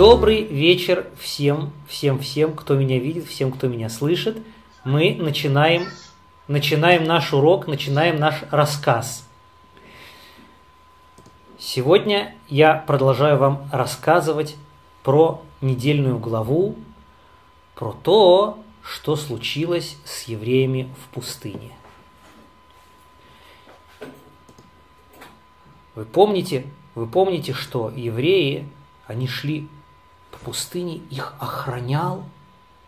Добрый вечер всем, всем, всем, кто меня видит, всем, кто меня слышит. Мы начинаем, начинаем наш урок, начинаем наш рассказ. Сегодня я продолжаю вам рассказывать про недельную главу, про то, что случилось с евреями в пустыне. Вы помните, вы помните, что евреи, они шли по пустыне, их охранял,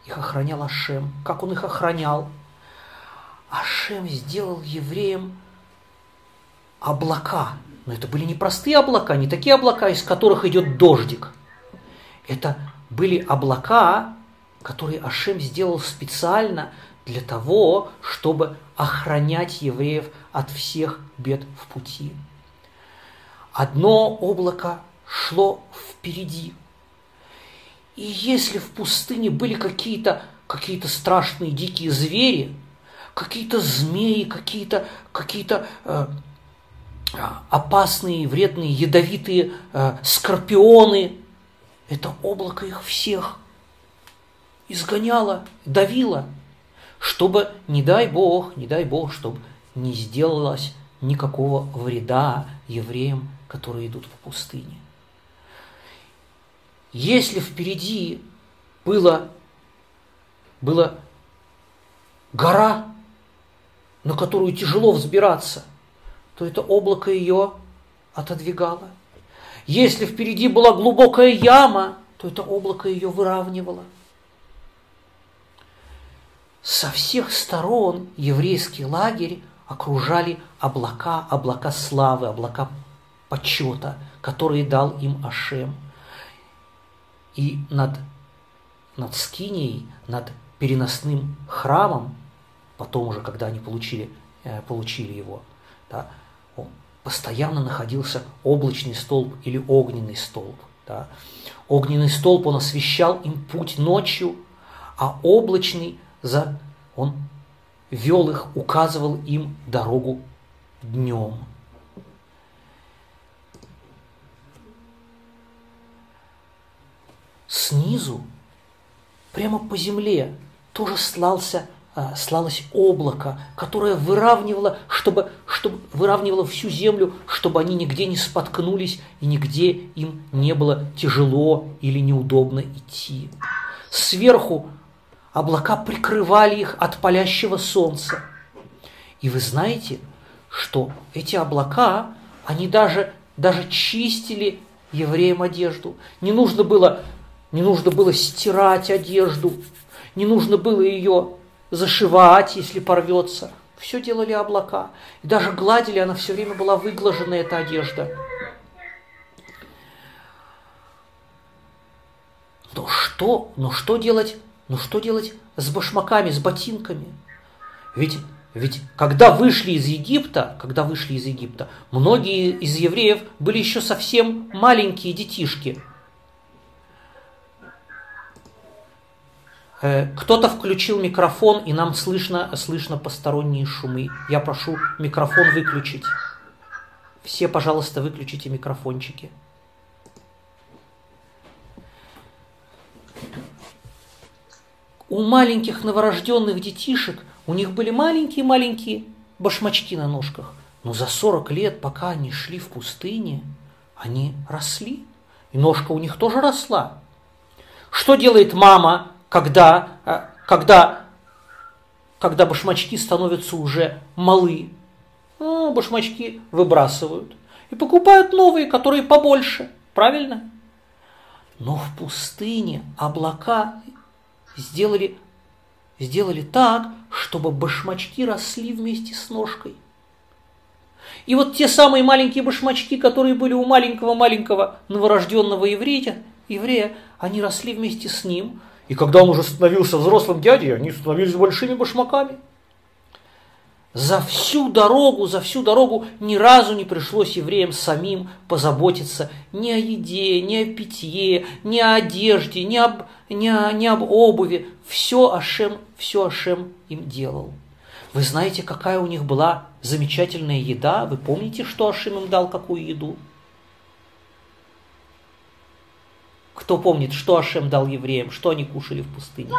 их охранял Ашем. Как он их охранял? Ашем сделал евреям облака. Но это были не простые облака, не такие облака, из которых идет дождик. Это были облака, которые Ашем сделал специально для того, чтобы охранять евреев от всех бед в пути. Одно облако шло впереди. И если в пустыне были какие-то какие страшные дикие звери, какие-то змеи, какие-то какие э, опасные, вредные, ядовитые э, скорпионы, это облако их всех изгоняло, давило, чтобы, не дай Бог, не дай Бог, чтобы не сделалось никакого вреда евреям которые идут в пустыне. Если впереди было, была гора, на которую тяжело взбираться, то это облако ее отодвигало. Если впереди была глубокая яма, то это облако ее выравнивало. Со всех сторон еврейский лагерь окружали облака, облака славы, облака почета, который дал им Ашем. И над, над Скинией, над переносным храмом, потом уже, когда они получили, э, получили его, да, постоянно находился облачный столб или огненный столб. Да. Огненный столб, он освещал им путь ночью, а облачный, за, он вел их, указывал им дорогу днем. Снизу, прямо по земле, тоже слался, а, слалось облако, которое выравнивало, чтобы, чтобы выравнивало всю землю, чтобы они нигде не споткнулись и нигде им не было тяжело или неудобно идти. Сверху облака прикрывали их от палящего солнца. И вы знаете, что эти облака, они даже, даже чистили евреям одежду. Не нужно было не нужно было стирать одежду, не нужно было ее зашивать, если порвется. Все делали облака. И даже гладили, она все время была выглажена, эта одежда. Но что, но что делать, ну что делать с башмаками, с ботинками? Ведь, ведь когда вышли из Египта, когда вышли из Египта, многие из евреев были еще совсем маленькие детишки – кто-то включил микрофон, и нам слышно, слышно посторонние шумы. Я прошу микрофон выключить. Все, пожалуйста, выключите микрофончики. У маленьких новорожденных детишек, у них были маленькие-маленькие башмачки на ножках. Но за 40 лет, пока они шли в пустыне, они росли. И ножка у них тоже росла. Что делает мама, когда, э, когда, когда башмачки становятся уже малы, а башмачки выбрасывают и покупают новые, которые побольше. Правильно? Но в пустыне облака сделали, сделали так, чтобы башмачки росли вместе с ножкой. И вот те самые маленькие башмачки, которые были у маленького-маленького новорожденного еврея, еврея, они росли вместе с ним, и когда он уже становился взрослым дядей, они становились большими башмаками. За всю дорогу, за всю дорогу ни разу не пришлось евреям самим позаботиться ни о еде, ни о питье, ни о одежде, ни об, ни о, ни об обуви. Все Ашем, все Ашем им делал. Вы знаете, какая у них была замечательная еда? Вы помните, что Ашем им дал, какую еду? Кто помнит, что Ашем дал евреям, что они кушали в пустыне?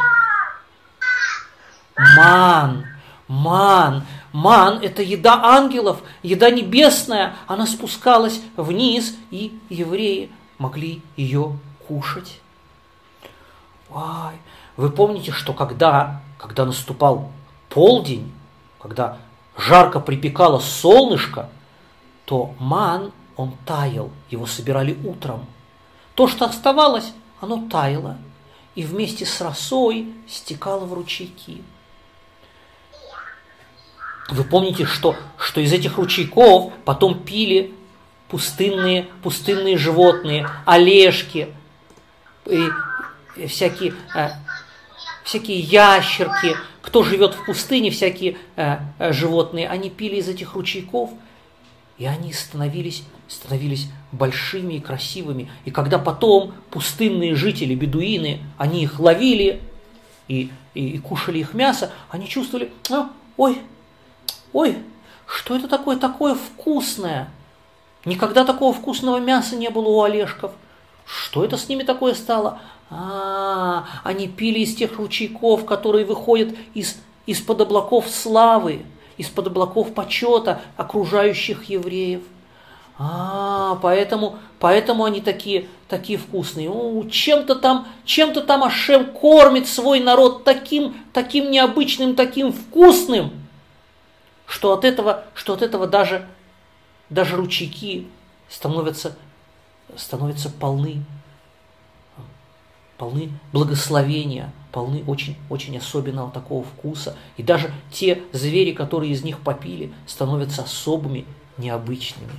Ман, ман, ман – это еда ангелов, еда небесная. Она спускалась вниз, и евреи могли ее кушать. Ой, вы помните, что когда, когда наступал полдень, когда жарко припекало солнышко, то ман, он таял, его собирали утром. То, что оставалось, оно таяло, и вместе с росой стекало в ручейки. Вы помните, что, что из этих ручейков потом пили пустынные, пустынные животные, олежки, и, и всякие, э, всякие ящерки, кто живет в пустыне, всякие э, э, животные, они пили из этих ручейков, и они становились, становились большими и красивыми. И когда потом пустынные жители, бедуины, они их ловили и, и, и кушали их мясо, они чувствовали, а, ой, ой, что это такое, такое вкусное? Никогда такого вкусного мяса не было у Олежков. Что это с ними такое стало? А, они пили из тех ручейков, которые выходят из, из-под облаков славы, из-под облаков почета окружающих евреев. А, поэтому, поэтому они такие, такие вкусные. О, чем-то там, чем-то там Ашем кормит свой народ таким, таким необычным, таким вкусным, что от этого, что от этого даже, даже ручейки становятся, становятся полны полны благословения, полны очень, очень особенного такого вкуса. И даже те звери, которые из них попили, становятся особыми, необычными.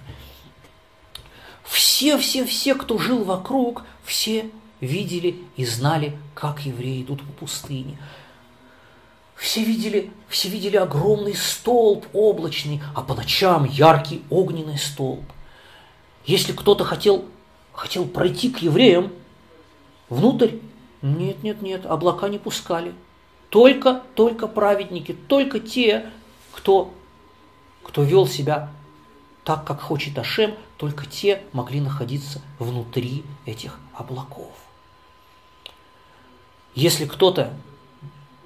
Все, все, все, кто жил вокруг, все видели и знали, как евреи идут по пустыне. Все видели, все видели огромный столб облачный, а по ночам яркий огненный столб. Если кто-то хотел, хотел пройти к евреям, Внутрь? Нет, нет, нет, облака не пускали. Только, только праведники, только те, кто, кто вел себя так, как хочет Ашем, только те могли находиться внутри этих облаков. Если кто-то,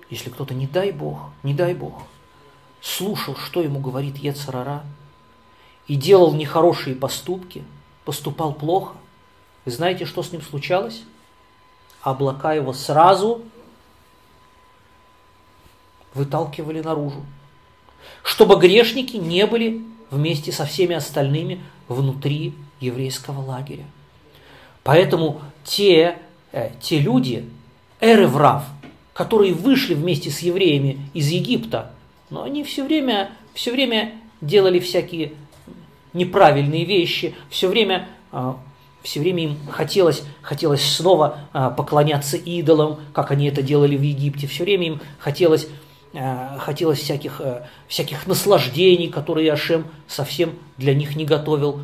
если кто-то, не дай Бог, не дай Бог, слушал, что ему говорит Ецарара, и делал нехорошие поступки, поступал плохо, вы знаете, что с ним случалось? Облака его сразу выталкивали наружу, чтобы грешники не были вместе со всеми остальными внутри еврейского лагеря. Поэтому те, э, те люди, эреврав, которые вышли вместе с евреями из Египта, но они все время, все время делали всякие неправильные вещи, все время э, все время им хотелось, хотелось снова а, поклоняться идолам, как они это делали в Египте. Все время им хотелось, а, хотелось всяких, а, всяких наслаждений, которые Ашем совсем для них не готовил.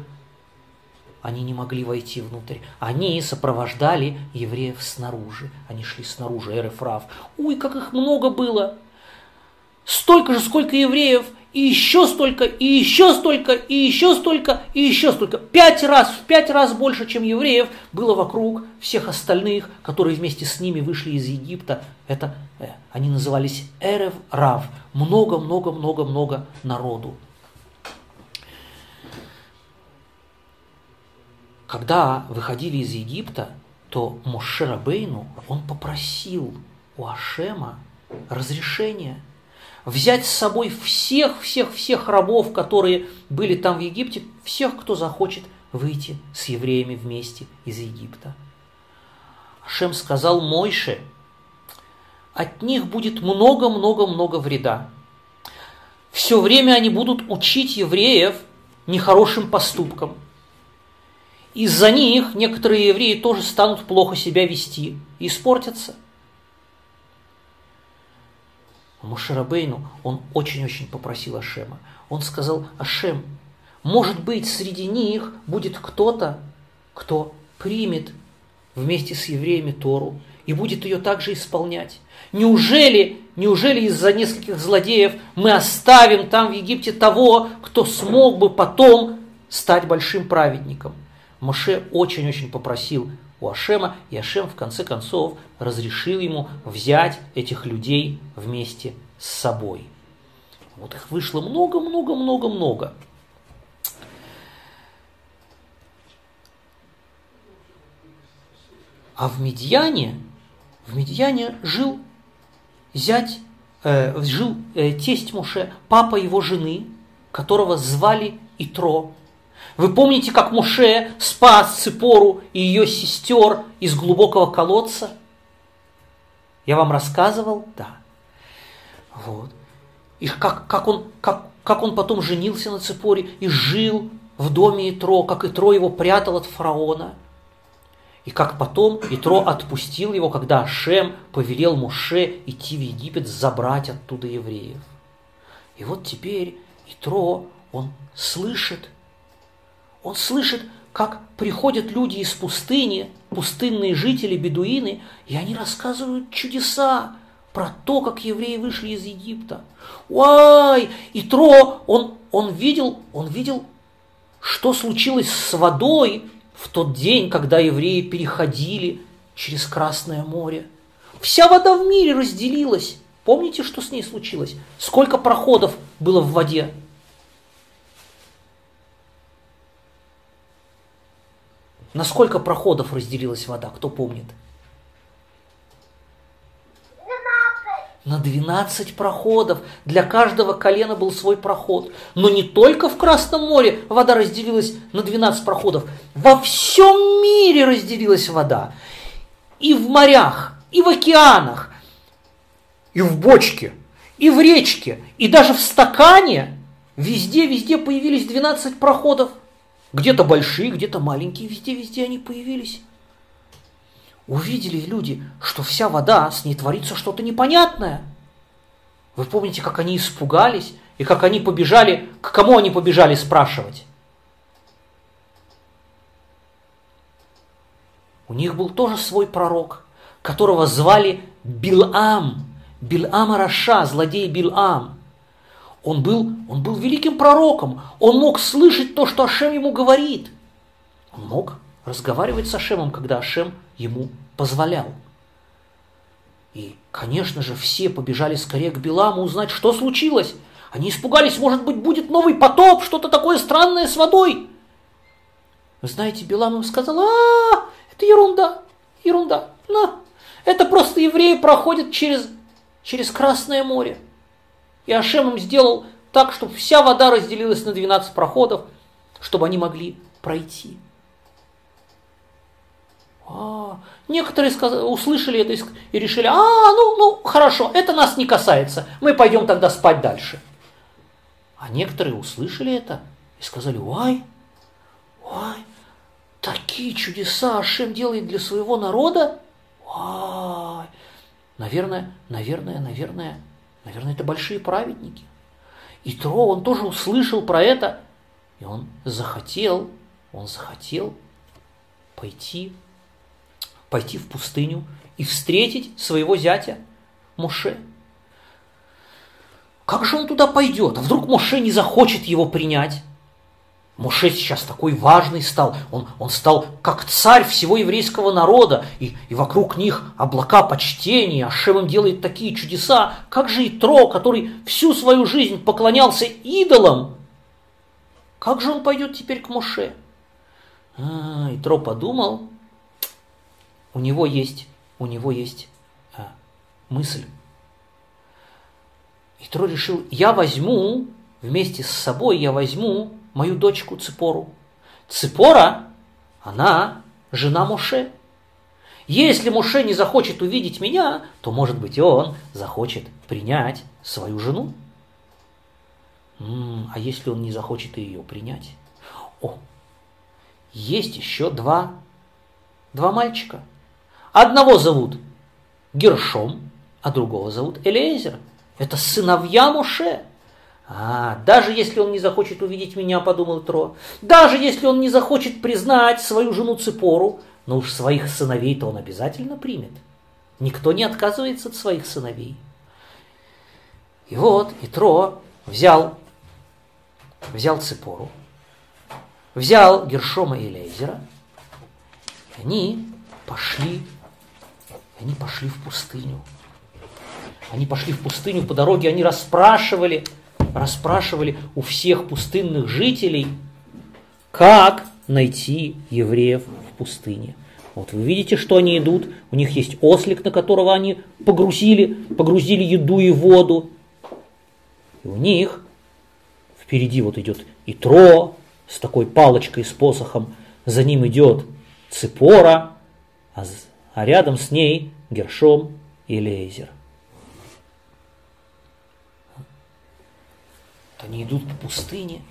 Они не могли войти внутрь. Они сопровождали евреев снаружи. Они шли снаружи, Эрефрав. Ой, как их много было! Столько же, сколько евреев и еще столько, и еще столько, и еще столько, и еще столько. Пять раз, в пять раз больше, чем евреев, было вокруг всех остальных, которые вместе с ними вышли из Египта. Это, э, они назывались Эрев Рав. Много-много-много-много народу. Когда выходили из Египта, то Моше Бейну он попросил у Ашема разрешения – взять с собой всех, всех, всех рабов, которые были там в Египте, всех, кто захочет выйти с евреями вместе из Египта. Ашем сказал Мойше, от них будет много-много-много вреда. Все время они будут учить евреев нехорошим поступкам. Из-за них некоторые евреи тоже станут плохо себя вести и испортятся – Мушарабейну он очень-очень попросил Ашема. Он сказал, Ашем, может быть, среди них будет кто-то, кто примет вместе с евреями Тору и будет ее также исполнять. Неужели, неужели из-за нескольких злодеев мы оставим там в Египте того, кто смог бы потом стать большим праведником? Моше очень-очень попросил у Ашема, и Ашем в конце концов разрешил ему взять этих людей вместе с собой. Вот их вышло много-много-много-много. А в Медьяне, в Медьяне жил зять, э, жил э, тесть Муше, папа его жены, которого звали Итро. Вы помните, как Муше спас Ципору и ее сестер из глубокого колодца? Я вам рассказывал? Да. Вот. И как, как, он, как, как он потом женился на Ципоре и жил в доме Итро, как Итро его прятал от фараона – и как потом Итро отпустил его, когда Ашем повелел Муше идти в Египет забрать оттуда евреев. И вот теперь Итро, он слышит, он слышит, как приходят люди из пустыни, пустынные жители, бедуины, и они рассказывают чудеса про то, как евреи вышли из Египта. Ой, Итро, он, он видел, он видел, что случилось с водой, в тот день, когда евреи переходили через Красное море. Вся вода в мире разделилась. Помните, что с ней случилось? Сколько проходов было в воде? На сколько проходов разделилась вода, кто помнит? на 12 проходов. Для каждого колена был свой проход. Но не только в Красном море вода разделилась на 12 проходов. Во всем мире разделилась вода. И в морях, и в океанах, и в бочке, и в речке, и даже в стакане. Везде-везде появились 12 проходов. Где-то большие, где-то маленькие, везде-везде они появились увидели люди, что вся вода, с ней творится что-то непонятное. Вы помните, как они испугались и как они побежали, к кому они побежали спрашивать? У них был тоже свой пророк, которого звали Билам, Билам Раша, злодей Билам. Он был, он был великим пророком, он мог слышать то, что Ашем ему говорит. Он мог разговаривать с Ашемом, когда Ашем ему позволял. И, конечно же, все побежали скорее к Биламу узнать, что случилось. Они испугались, может быть, будет новый потоп, что-то такое странное с водой. Вы знаете, Билам им сказал, а, это ерунда, ерунда. На, это просто евреи проходят через, через Красное море. И Ашем им сделал так, чтобы вся вода разделилась на 12 проходов, чтобы они могли пройти. А, некоторые сказали, услышали это и решили, а, ну, ну, хорошо, это нас не касается, мы пойдем тогда спать дальше. А некоторые услышали это и сказали, ой, ой, такие чудеса Ашем делает для своего народа? Ой, наверное, наверное, наверное, наверное, это большие праведники. И Тро, он тоже услышал про это, и он захотел, он захотел пойти пойти в пустыню и встретить своего зятя Моше. Как же он туда пойдет? А вдруг Моше не захочет его принять? Моше сейчас такой важный стал, он, он стал как царь всего еврейского народа, и, и вокруг них облака почтения, Ашем им делает такие чудеса. Как же Итро, который всю свою жизнь поклонялся идолам, как же он пойдет теперь к Моше? А, Итро подумал, у него есть, у него есть а, мысль. И Тро решил, я возьму, вместе с собой я возьму мою дочку Ципору. Ципора, она жена Моше. Если Моше не захочет увидеть меня, то, может быть, он захочет принять свою жену. А если он не захочет ее принять? О, есть еще два, два мальчика – Одного зовут Гершом, а другого зовут Элиезер. Это сыновья Моше. А, даже если он не захочет увидеть меня, подумал Тро, даже если он не захочет признать свою жену Ципору, но уж своих сыновей-то он обязательно примет. Никто не отказывается от своих сыновей. И вот Итро взял, взял Ципору, взял Гершома и Лейзера, они пошли, они пошли в пустыню. Они пошли в пустыню, по дороге они расспрашивали, расспрашивали у всех пустынных жителей, как найти евреев в пустыне. Вот вы видите, что они идут, у них есть ослик, на которого они погрузили, погрузили еду и воду. И у них впереди вот идет Итро с такой палочкой, с посохом, за ним идет Ципора, а, а рядом с ней Гершом и Лейзер. Они идут по пустыне,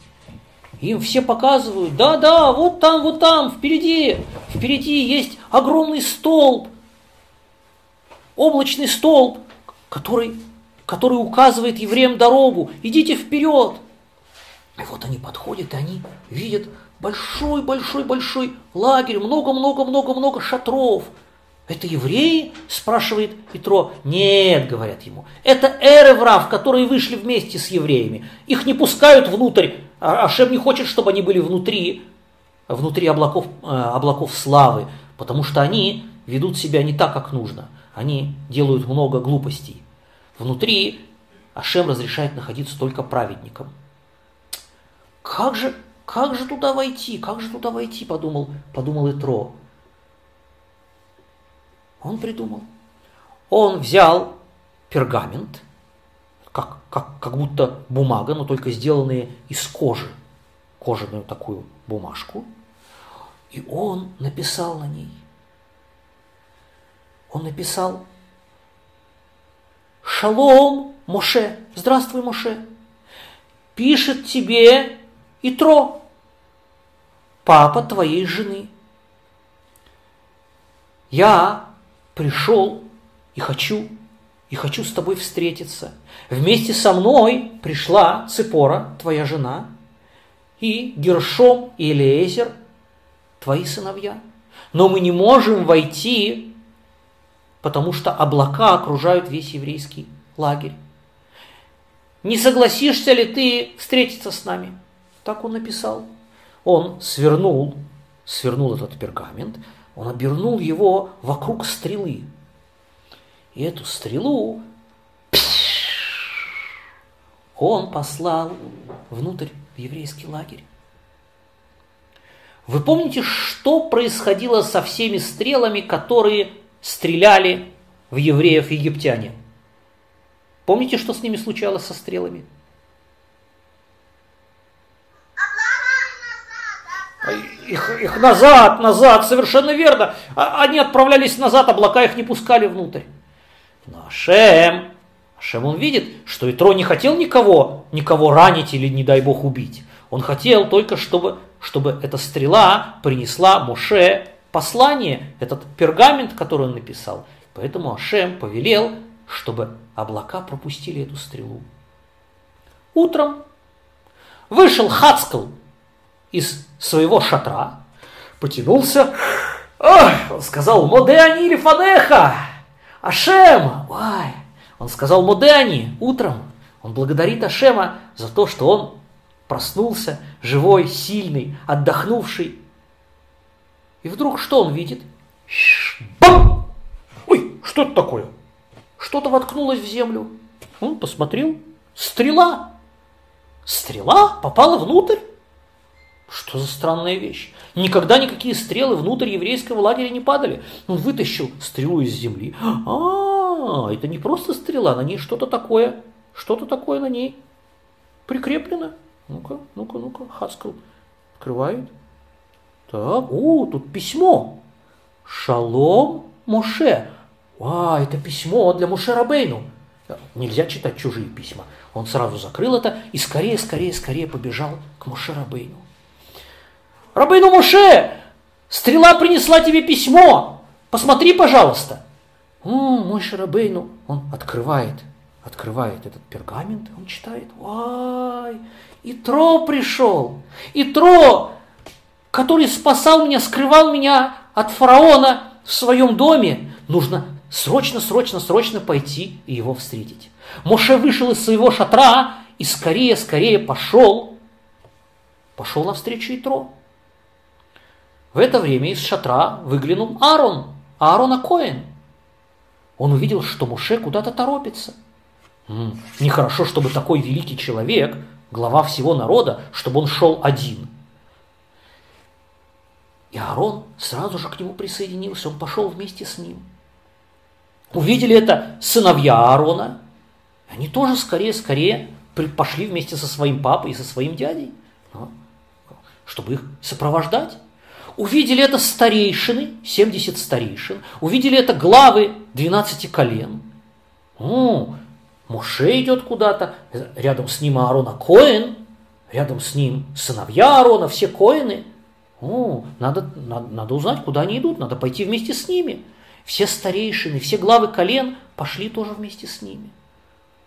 им все показывают, да-да, вот там, вот там, впереди, впереди есть огромный столб, облачный столб, который, который указывает евреям дорогу. Идите вперед. И вот они подходят, и они видят большой-большой-большой лагерь, много-много-много-много шатров. Это евреи? спрашивает Петро. Нет, говорят ему. Это эреврав, которые вышли вместе с евреями. Их не пускают внутрь а Ашем не хочет, чтобы они были внутри, внутри облаков, э, облаков славы, потому что они ведут себя не так, как нужно. Они делают много глупостей. Внутри Ашем разрешает находиться только праведникам. Как же, как же туда войти? Как же туда войти, подумал, подумал Итро. Он придумал. Он взял пергамент – как, как, как будто бумага, но только сделанные из кожи, кожаную такую бумажку. И он написал на ней. Он написал «Шалом, Моше, здравствуй, Моше, пишет тебе Итро, папа твоей жены. Я пришел и хочу и хочу с тобой встретиться. Вместе со мной пришла Цепора, твоя жена, и Гершом и Элиезер, твои сыновья. Но мы не можем войти, потому что облака окружают весь еврейский лагерь. Не согласишься ли ты встретиться с нами? Так он написал. Он свернул, свернул этот пергамент, он обернул его вокруг стрелы, и эту стрелу он послал внутрь в еврейский лагерь. Вы помните, что происходило со всеми стрелами, которые стреляли в евреев египтяне? Помните, что с ними случалось со стрелами? Их, их назад, назад, совершенно верно. А, они отправлялись назад, облака их не пускали внутрь. Но Ашем, Ашем он видит, что Итро не хотел никого, никого ранить или, не дай бог, убить. Он хотел только, чтобы, чтобы эта стрела принесла Моше послание, этот пергамент, который он написал. Поэтому Ашем повелел, чтобы облака пропустили эту стрелу. Утром вышел Хацкал из своего шатра, потянулся, он сказал, «Моде они фанеха!» Ашем! Ой! Он сказал Мудани утром. Он благодарит Ашема за то, что он проснулся, живой, сильный, отдохнувший. И вдруг что он видит? Бам! Ой, что это такое? Что-то воткнулось в землю. Он посмотрел. Стрела. Стрела попала внутрь. Что за странная вещь? Никогда никакие стрелы внутрь еврейского лагеря не падали. Он вытащил стрелу из земли. А, это не просто стрела, на ней что-то такое, что-то такое на ней прикреплено. Ну-ка, ну-ка, ну-ка, Хаскал открывает. Так, о, тут письмо. Шалом Моше. А, это письмо для Моше Рабейну. Нельзя читать чужие письма. Он сразу закрыл это и скорее, скорее, скорее побежал к Моше Рабейну. Рабейну Моше, стрела принесла тебе письмо. Посмотри, пожалуйста. О, мой Шарабейну, он открывает, открывает этот пергамент, он читает, вай, и Тро пришел, и Тро, который спасал меня, скрывал меня от фараона в своем доме, нужно срочно, срочно, срочно пойти и его встретить. Моше вышел из своего шатра и скорее, скорее пошел, пошел навстречу Итро. В это время из шатра выглянул Аарон, Аарона Коэн. Он увидел, что Муше куда-то торопится. М-м, нехорошо, чтобы такой великий человек, глава всего народа, чтобы он шел один. И Аарон сразу же к нему присоединился, он пошел вместе с ним. Увидели это сыновья Аарона, они тоже скорее-скорее пошли вместе со своим папой и со своим дядей, чтобы их сопровождать. Увидели это старейшины, 70 старейшин, увидели это главы 12 колен. О, Моше идет куда-то, рядом с ним Аарона Коэн, рядом с ним сыновья Аарона, все Коэны. О, надо, надо, надо узнать, куда они идут, надо пойти вместе с ними. Все старейшины, все главы колен пошли тоже вместе с ними.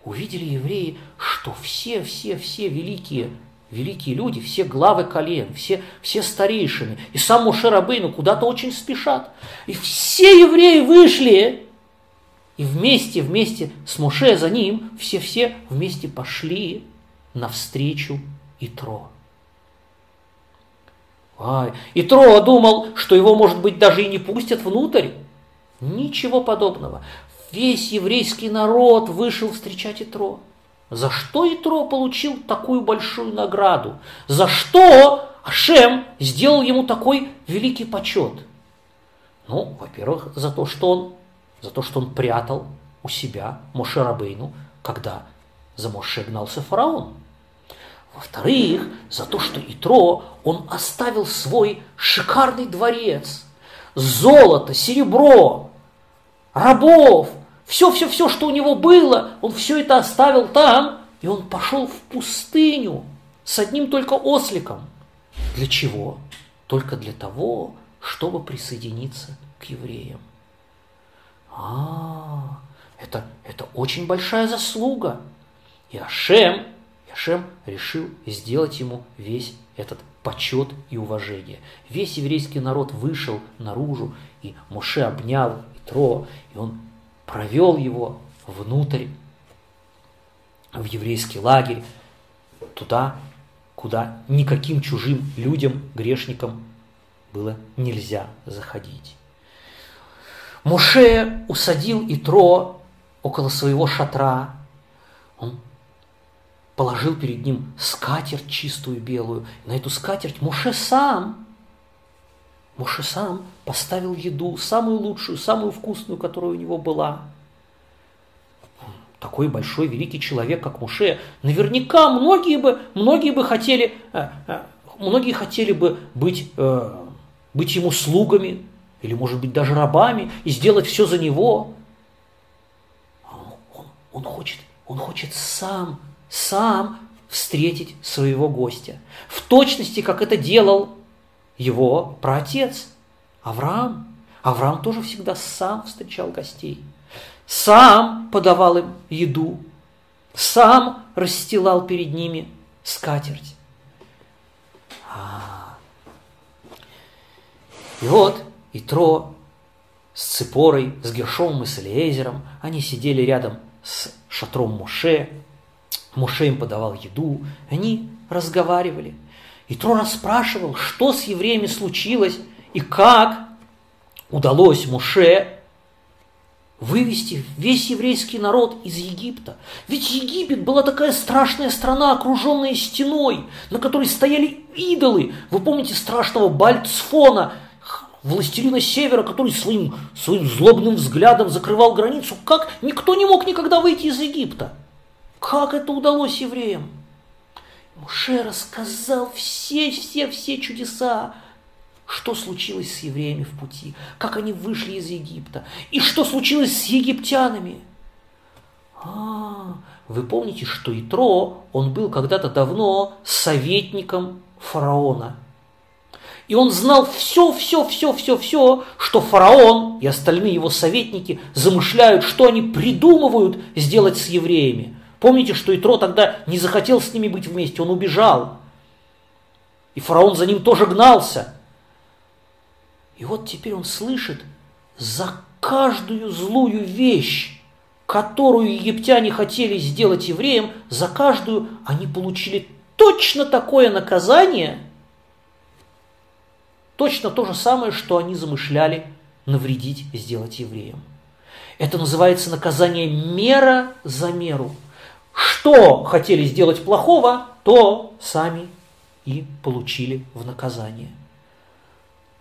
Увидели евреи, что все, все, все великие великие люди, все главы колен, все, все старейшины, и сам Моше Рабейну куда-то очень спешат. И все евреи вышли, и вместе, вместе с Моше за ним, все-все вместе пошли навстречу Итро. Ай, Итро думал, что его, может быть, даже и не пустят внутрь. Ничего подобного. Весь еврейский народ вышел встречать Итро. За что Итро получил такую большую награду? За что Ашем сделал ему такой великий почет? Ну, во-первых, за то, что он, за то, что он прятал у себя Моше Рабейну, когда за Моше гнался фараон. Во-вторых, за то, что Итро, он оставил свой шикарный дворец, золото, серебро, рабов, все-все-все, что у него было, он все это оставил там, и он пошел в пустыню с одним только осликом. Для чего? Только для того, чтобы присоединиться к евреям. А, это, это очень большая заслуга. И Ашем, Ашем решил сделать ему весь этот почет и уважение. Весь еврейский народ вышел наружу, и Моше обнял Итро, и он провел его внутрь, в еврейский лагерь, туда, куда никаким чужим людям, грешникам было нельзя заходить. Муше усадил Итро около своего шатра. Он положил перед ним скатерть чистую белую. На эту скатерть Муше сам Моше сам поставил еду, самую лучшую, самую вкусную, которая у него была. Такой большой великий человек, как Муше, наверняка многие бы, многие бы хотели, э, э, многие хотели бы быть, э, быть ему слугами, или, может быть, даже рабами, и сделать все за него. А он, он, хочет, он хочет сам, сам встретить своего гостя. В точности, как это делал его праотец Авраам. Авраам тоже всегда сам встречал гостей, сам подавал им еду, сам расстилал перед ними скатерть. А. И вот Итро с Ципорой, с Гершомом и с Элиезером, они сидели рядом с шатром Моше, Моше им подавал еду, они разговаривали – и Тро расспрашивал, что с евреями случилось и как удалось Муше вывести весь еврейский народ из Египта. Ведь Египет была такая страшная страна, окруженная стеной, на которой стояли идолы. Вы помните страшного Бальцфона, властелина севера, который своим, своим злобным взглядом закрывал границу. Как никто не мог никогда выйти из Египта? Как это удалось евреям? Муше рассказал все-все-все чудеса, что случилось с евреями в пути, как они вышли из Египта, и что случилось с египтянами. А, вы помните, что Итро, он был когда-то давно советником фараона. И он знал все, все, все, все, все, что фараон и остальные его советники замышляют, что они придумывают сделать с евреями. Помните, что Итро тогда не захотел с ними быть вместе, он убежал. И фараон за ним тоже гнался. И вот теперь он слышит за каждую злую вещь, которую египтяне хотели сделать евреям, за каждую они получили точно такое наказание, точно то же самое, что они замышляли навредить, сделать евреям. Это называется наказание мера за меру. Что хотели сделать плохого, то сами и получили в наказание.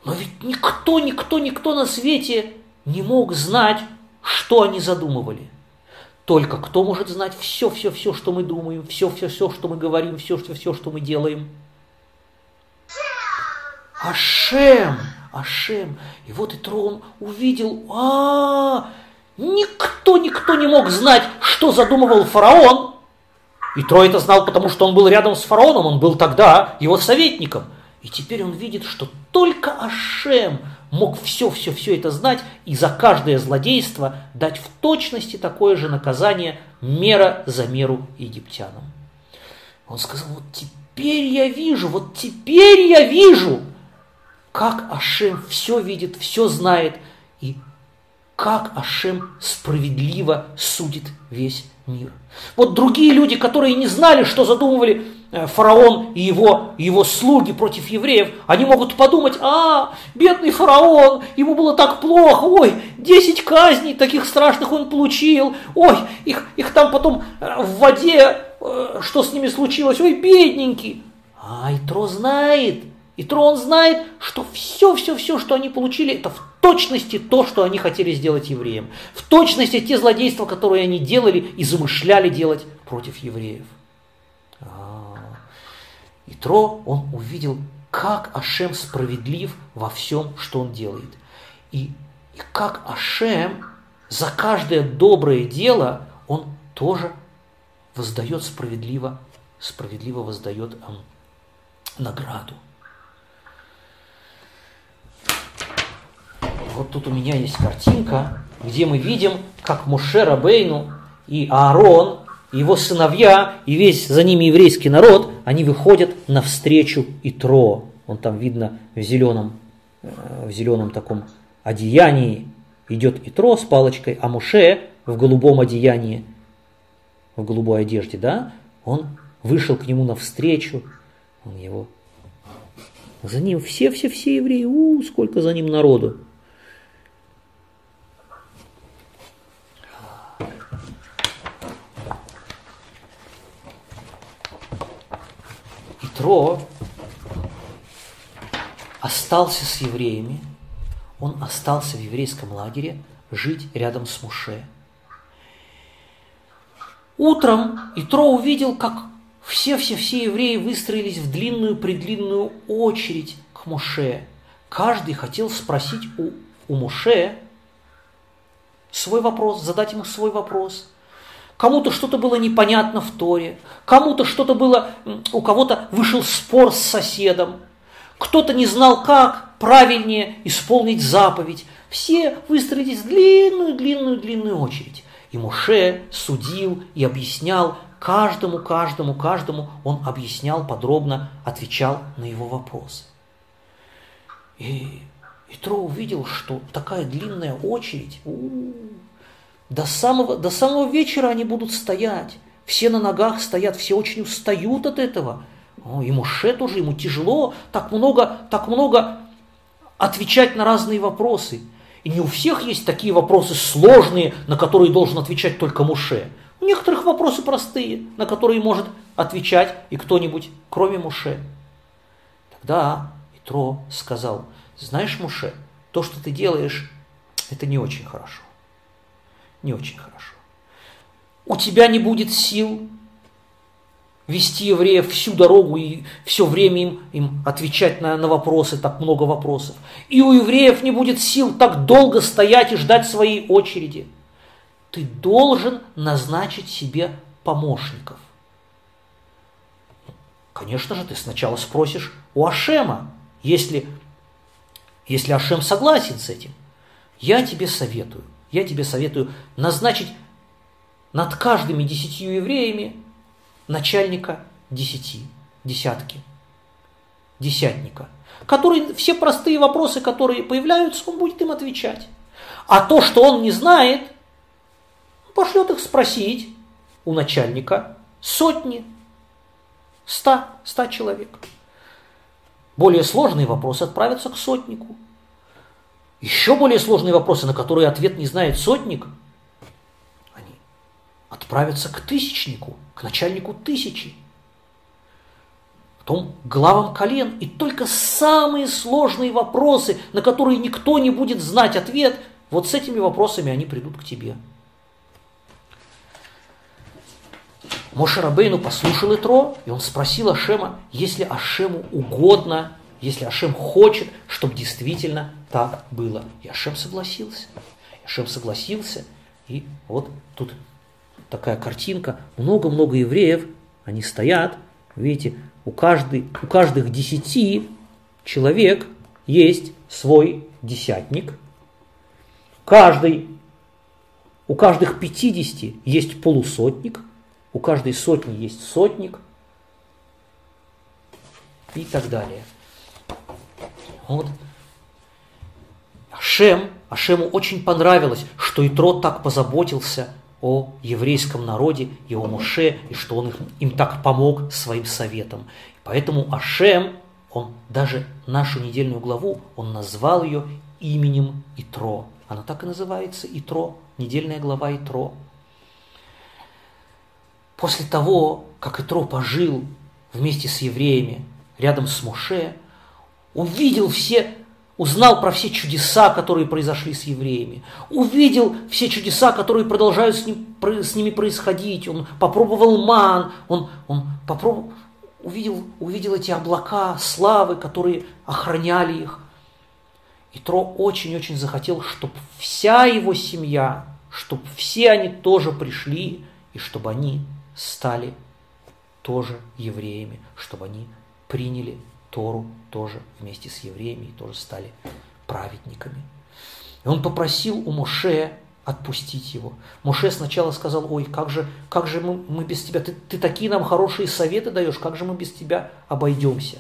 Но ведь никто, никто, никто на свете не мог знать, что они задумывали. Только кто может знать все, все, все, что мы думаем, все, все, все, что мы говорим, все, все, все, что мы делаем? Ашем, Ашем. И вот и Трон увидел, а, никто, никто не мог знать, что задумывал фараон. И Трой это знал, потому что он был рядом с фараоном, он был тогда его советником. И теперь он видит, что только Ашем мог все-все-все это знать и за каждое злодейство дать в точности такое же наказание мера за меру египтянам. Он сказал, вот теперь я вижу, вот теперь я вижу, как Ашем все видит, все знает, как Ашем справедливо судит весь мир. Вот другие люди, которые не знали, что задумывали Э, фараон и его, его слуги против евреев, они могут подумать, а, бедный фараон, ему было так плохо, ой, 10 казней таких страшных он получил, ой, их, их там потом э, в воде, э, что с ними случилось, ой, бедненький. А Итро знает, Итро он знает, что все-все-все, что они получили, это в точности то, что они хотели сделать евреям. В точности те злодейства, которые они делали и замышляли делать против евреев. Итро он увидел, как Ашем справедлив во всем, что он делает. И, и как Ашем за каждое доброе дело он тоже воздает справедливо, справедливо воздает награду. Вот тут у меня есть картинка, где мы видим, как Муше Рабейну и Аарон его сыновья и весь за ними еврейский народ, они выходят навстречу Итро. Он там видно в зеленом, э, в зеленом таком одеянии идет Итро с палочкой, а Муше в голубом одеянии, в голубой одежде, да, он вышел к нему навстречу, он его... За ним все-все-все евреи, у, сколько за ним народу. Итро остался с евреями, он остался в еврейском лагере жить рядом с Муше. Утром Итро увидел, как все-все-все евреи выстроились в длинную-предлинную очередь к Муше. Каждый хотел спросить у, у Муше свой вопрос, задать ему свой вопрос – Кому-то что-то было непонятно в Торе, кому-то что-то было, у кого-то вышел спор с соседом, кто-то не знал, как правильнее исполнить заповедь. Все выстроились в длинную-длинную-длинную очередь. И Муше судил и объяснял каждому, каждому, каждому, он объяснял подробно, отвечал на его вопросы. И Итро увидел, что такая длинная очередь, у-у-у, до самого, до самого вечера они будут стоять. Все на ногах стоят, все очень устают от этого. О, и Муше тоже, ему тяжело так много, так много отвечать на разные вопросы. И не у всех есть такие вопросы сложные, на которые должен отвечать только Муше. У некоторых вопросы простые, на которые может отвечать и кто-нибудь, кроме Муше. Тогда Итро сказал, знаешь, Муше, то, что ты делаешь, это не очень хорошо не очень хорошо. У тебя не будет сил вести евреев всю дорогу и все время им, им отвечать на, на вопросы, так много вопросов. И у евреев не будет сил так долго стоять и ждать своей очереди. Ты должен назначить себе помощников. Конечно же, ты сначала спросишь у Ашема, если, если Ашем согласен с этим. Я тебе советую я тебе советую назначить над каждыми десятью евреями начальника десяти, десятки, десятника, который все простые вопросы, которые появляются, он будет им отвечать. А то, что он не знает, пошлет их спросить у начальника сотни, ста, ста человек. Более сложные вопросы отправятся к сотнику. еще более сложные вопросы, на которые ответ не знает сотник, отправятся к тысячнику, к начальнику тысячи, потом главам колен, и только самые сложные вопросы, на которые никто не будет знать ответ, вот с этими вопросами они придут к тебе. Моше Рабейну послушал Итро, и он спросил Ашема, если Ашему угодно, если Ашем хочет, чтобы действительно так было. И Ашем согласился. Ашем согласился, и вот тут такая картинка. Много-много евреев, они стоят, видите, у, каждой, у каждых десяти человек есть свой десятник. Каждый, у каждых пятидесяти есть полусотник – у каждой сотни есть сотник и так далее. Вот. Ашем, Ашему очень понравилось, что Итро так позаботился о еврейском народе и о Моше, и что он их, им так помог своим советом. Поэтому Ашем, он даже нашу недельную главу, он назвал ее именем Итро. Она так и называется Итро, недельная глава Итро после того, как Итро пожил вместе с евреями рядом с Моше, увидел все, узнал про все чудеса, которые произошли с евреями, увидел все чудеса, которые продолжают с, ним, с ними происходить, он попробовал ман, он, он попробовал, увидел, увидел эти облака славы, которые охраняли их. И Тро очень-очень захотел, чтобы вся его семья, чтобы все они тоже пришли, и чтобы они стали тоже евреями, чтобы они приняли Тору тоже вместе с евреями тоже стали праведниками. И он попросил у Моше отпустить его. Моше сначала сказал, ой, как же, как же мы, мы без тебя, ты, ты такие нам хорошие советы даешь, как же мы без тебя обойдемся?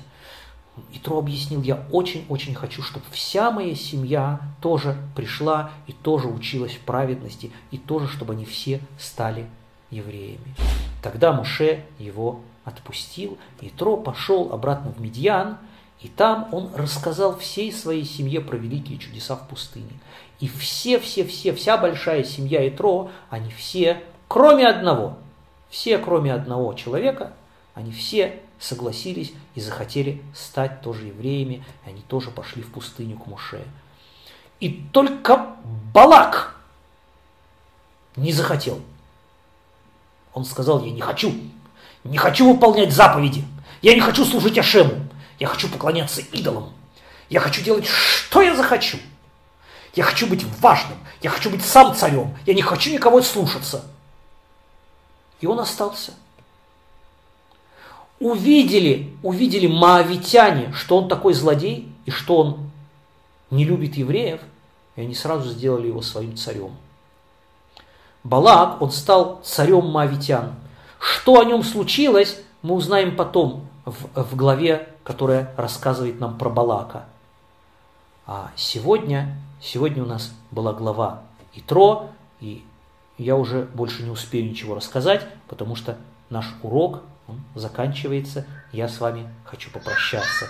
И Тро объяснил, я очень-очень хочу, чтобы вся моя семья тоже пришла и тоже училась в праведности, и тоже, чтобы они все стали евреями. Тогда Муше его отпустил, и Тро пошел обратно в Медьян, и там он рассказал всей своей семье про великие чудеса в пустыне. И все-все-все, вся большая семья Итро, они все, кроме одного, все, кроме одного человека, они все согласились и захотели стать тоже евреями, и они тоже пошли в пустыню к Муше. И только Балак не захотел – он сказал, я не хочу, не хочу выполнять заповеди, я не хочу служить Ашему, я хочу поклоняться идолам, я хочу делать, что я захочу. Я хочу быть важным, я хочу быть сам царем, я не хочу никого слушаться. И он остался. Увидели, увидели маавитяне, что он такой злодей и что он не любит евреев, и они сразу сделали его своим царем. Балак, он стал царем Моавитян. Что о нем случилось, мы узнаем потом в, в главе, которая рассказывает нам про Балака. А сегодня, сегодня у нас была глава Итро, и я уже больше не успею ничего рассказать, потому что наш урок заканчивается. Я с вами хочу попрощаться.